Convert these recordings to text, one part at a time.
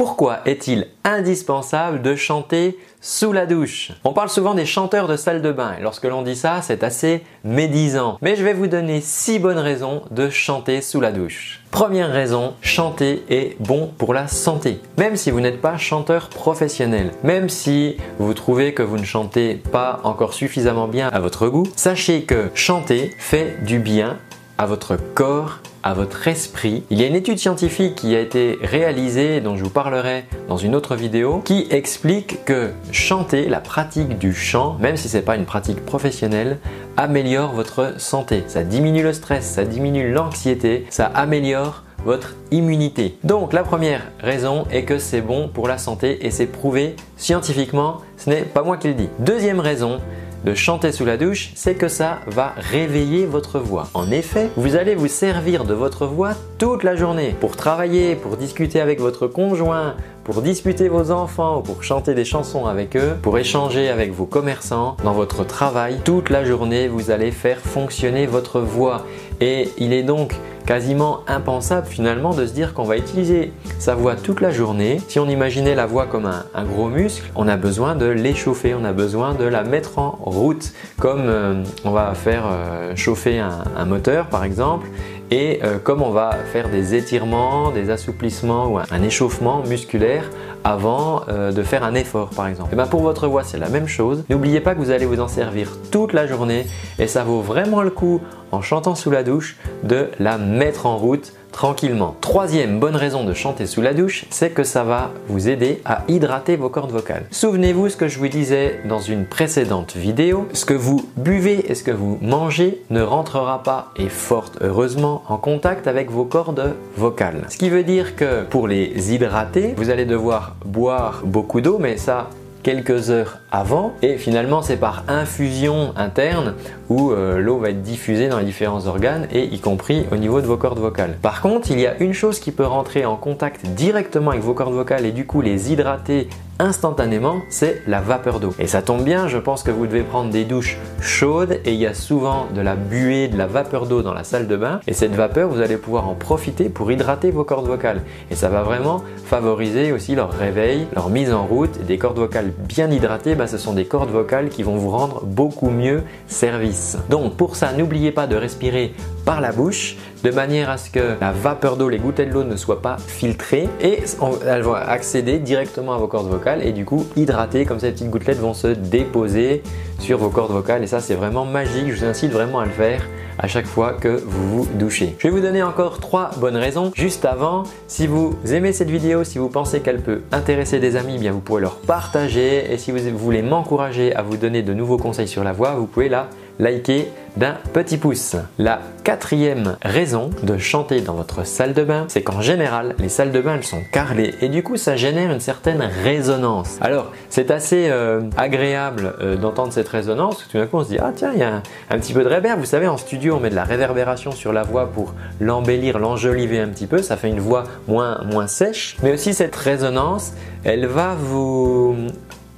Pourquoi est-il indispensable de chanter sous la douche? On parle souvent des chanteurs de salle de bain et lorsque l'on dit ça, c'est assez médisant. Mais je vais vous donner 6 bonnes raisons de chanter sous la douche. Première raison, chanter est bon pour la santé. Même si vous n'êtes pas chanteur professionnel, même si vous trouvez que vous ne chantez pas encore suffisamment bien à votre goût, sachez que chanter fait du bien à votre corps à votre esprit. Il y a une étude scientifique qui a été réalisée, dont je vous parlerai dans une autre vidéo, qui explique que chanter, la pratique du chant, même si ce n'est pas une pratique professionnelle, améliore votre santé. Ça diminue le stress, ça diminue l'anxiété, ça améliore votre immunité. Donc la première raison est que c'est bon pour la santé et c'est prouvé scientifiquement, ce n'est pas moi qui le dis. Deuxième raison, de chanter sous la douche, c'est que ça va réveiller votre voix. En effet, vous allez vous servir de votre voix toute la journée pour travailler, pour discuter avec votre conjoint, pour disputer vos enfants ou pour chanter des chansons avec eux, pour échanger avec vos commerçants dans votre travail. Toute la journée, vous allez faire fonctionner votre voix. Et il est donc quasiment impensable finalement de se dire qu'on va utiliser sa voix toute la journée. Si on imaginait la voix comme un, gros muscle, on a besoin de l'échauffer, on a besoin de la mettre en route, comme euh, on va faire euh, chauffer un, moteur par exemple. Et euh, comme on va faire des étirements, des assouplissements ou un, échauffement musculaire avant de faire un effort par exemple. Et bien pour votre voix c'est la même chose. N'oubliez pas que vous allez vous en servir toute la journée et ça vaut vraiment le coup en chantant sous la douche de la mettre en route tranquillement. Troisième bonne raison de chanter sous la douche, c'est que ça va vous aider à hydrater vos cordes vocales. Souvenez-vous ce que je vous disais dans une précédente vidéo, ce que vous buvez et ce que vous mangez ne rentrera pas et fort heureusement en contact avec vos cordes vocales. Ce qui veut dire que pour les hydrater, vous allez devoir boire beaucoup d'eau, mais ça quelques heures avant et finalement c'est par infusion interne où euh, l'eau va être diffusée dans les différents organes et y compris au niveau de vos cordes vocales. Par contre, il y a une chose qui peut rentrer en contact directement avec vos cordes vocales et du coup les hydrater instantanément, c'est la vapeur d'eau. Et ça tombe bien, je pense que vous devez prendre des douches chaudes et il y a souvent de la buée, de la vapeur d'eau dans la salle de bain. Et cette vapeur, vous allez pouvoir en profiter pour hydrater vos cordes vocales. Et ça va vraiment favoriser aussi leur réveil, leur mise en route. des cordes vocales bien hydratées, bah, ce sont des cordes vocales qui vont vous rendre beaucoup mieux service. Donc pour ça, n'oubliez pas de respirer par la bouche de manière à ce que la vapeur d'eau, les gouttelettes d'eau ne soient pas filtrées et elles vont accéder directement à vos cordes vocales et du coup hydrater comme ces petites gouttelettes vont se déposer sur vos cordes vocales et ça c'est vraiment magique, je vous incite vraiment à le faire à chaque fois que vous vous douchez. Je vais vous donner encore trois bonnes raisons. Juste avant, si vous aimez cette vidéo, si vous pensez qu'elle peut intéresser des amis, bien vous pouvez leur partager et si vous voulez m'encourager à vous donner de nouveaux conseils sur la voix, vous pouvez la liker d'un petit pouce. La quatrième raison de chanter dans votre salle de bain, c'est qu'en général, les salles de bain elles sont carrelées et du coup ça génère une certaine résonance. Alors c'est assez euh, agréable euh, d'entendre cette résonance, tout d'un coup on se dit ah tiens il y a un, petit peu de réverb. Vous savez en studio on met de la réverbération sur la voix pour l'embellir, l'enjoliver un petit peu, ça fait une voix moins, moins sèche. Mais aussi cette résonance, elle va vous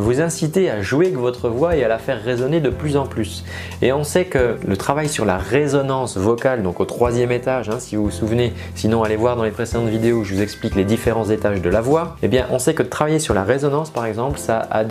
vous inciter à jouer avec votre voix et à la faire résonner de plus en plus. Et on sait que le travail sur la résonance vocale, donc au troisième étage, hein, si vous vous souvenez, sinon allez voir dans les précédentes vidéos où je vous explique les différents étages de la voix, eh bien on sait que travailler sur la résonance par exemple, ça a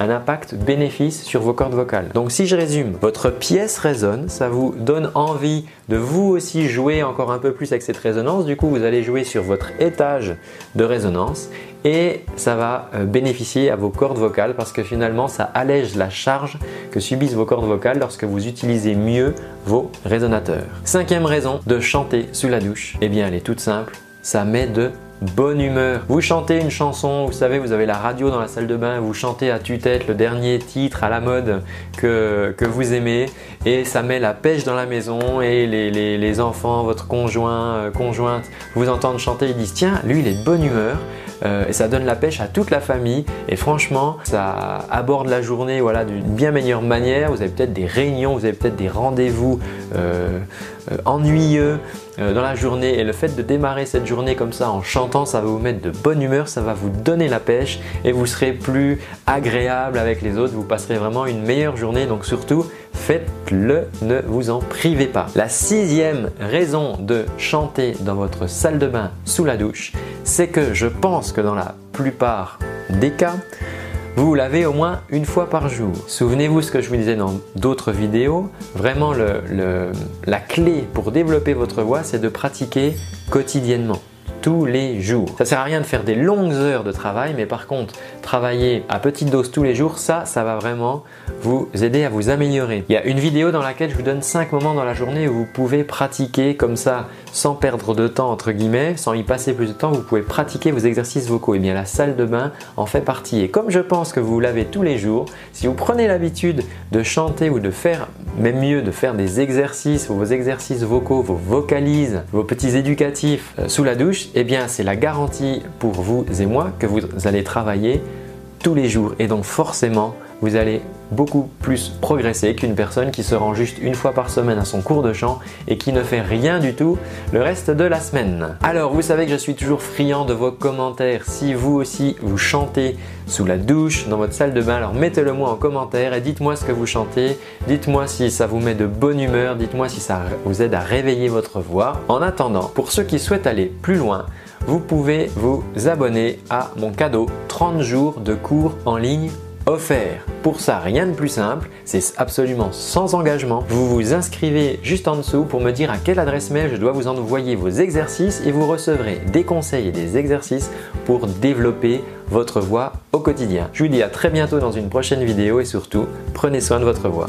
un impact bénéfice sur vos cordes vocales. Donc si je résume, votre pièce résonne, ça vous donne envie de vous aussi jouer encore un peu plus avec cette résonance, du coup vous allez jouer sur votre étage de résonance et ça va euh, bénéficier à vos cordes vocales parce que finalement ça allège la charge que subissent vos cordes vocales lorsque vous utilisez mieux vos résonateurs. Cinquième raison de chanter sous la douche, eh bien elle est toute simple, ça met de bonne humeur. Vous chantez une chanson, vous savez, vous avez la radio dans la salle de bain, vous chantez à tue-tête le dernier titre à la mode que, vous aimez et ça met la pêche dans la maison et les enfants, votre conjoint, euh, conjointe vous entendent chanter, ils disent tiens, lui il est de bonne humeur, euh, et ça donne la pêche à toute la famille. Et franchement, ça aborde la journée voilà, d'une bien meilleure manière. Vous avez peut-être des réunions, vous avez peut-être des rendez-vous euh, euh, ennuyeux dans la journée. Et le fait de démarrer cette journée comme ça en chantant, ça va vous mettre de bonne humeur, ça va vous donner la pêche et vous serez plus agréable avec les autres. Vous passerez vraiment une meilleure journée. Donc surtout, faites-le, ne vous en privez pas. La sixième raison de chanter dans votre salle de bain sous la douche, c'est que je pense que dans la plupart des cas, vous l'avez au moins une fois par jour. Souvenez-vous ce que je vous disais dans d'autres vidéos. Vraiment, la clé pour développer votre voix, c'est de pratiquer quotidiennement tous les jours. Ça sert à rien de faire des longues heures de travail, mais par contre, travailler à petite dose tous les jours, ça, ça va vraiment vous aider à vous améliorer. Il y a une vidéo dans laquelle je vous donne 5 moments dans la journée où vous pouvez pratiquer comme ça, sans perdre de temps, entre guillemets, sans y passer plus de temps, vous pouvez pratiquer vos exercices vocaux. Et eh bien la salle de bain en fait partie. Et comme je pense que vous l'avez tous les jours, si vous prenez l'habitude de chanter ou de faire, même mieux, de faire des exercices, vos exercices vocaux, vos vocalises, vos petits éducatifs euh, sous la douche, eh bien c'est la garantie pour vous et moi que vous allez travailler tous les jours et donc forcément vous allez beaucoup plus progresser qu'une personne qui se rend juste une fois par semaine à son cours de chant et qui ne fait rien du tout le reste de la semaine. Alors vous savez que je suis toujours friand de vos commentaires. Si vous aussi vous chantez sous la douche, dans votre salle de bain, alors mettez-le moi en commentaire et dites-moi ce que vous chantez. Dites-moi si ça vous met de bonne humeur. Dites-moi si ça vous aide à réveiller votre voix. En attendant, pour ceux qui souhaitent aller plus loin, vous pouvez vous abonner à mon cadeau 30 jours de cours en ligne offert. Pour ça, rien de plus simple, c'est absolument sans engagement. Vous vous inscrivez juste en dessous pour me dire à quelle adresse mail je dois vous envoyer vos exercices et vous recevrez des conseils et des exercices pour développer votre voix au quotidien. Je vous dis à très bientôt dans une prochaine vidéo et surtout, prenez soin de votre voix.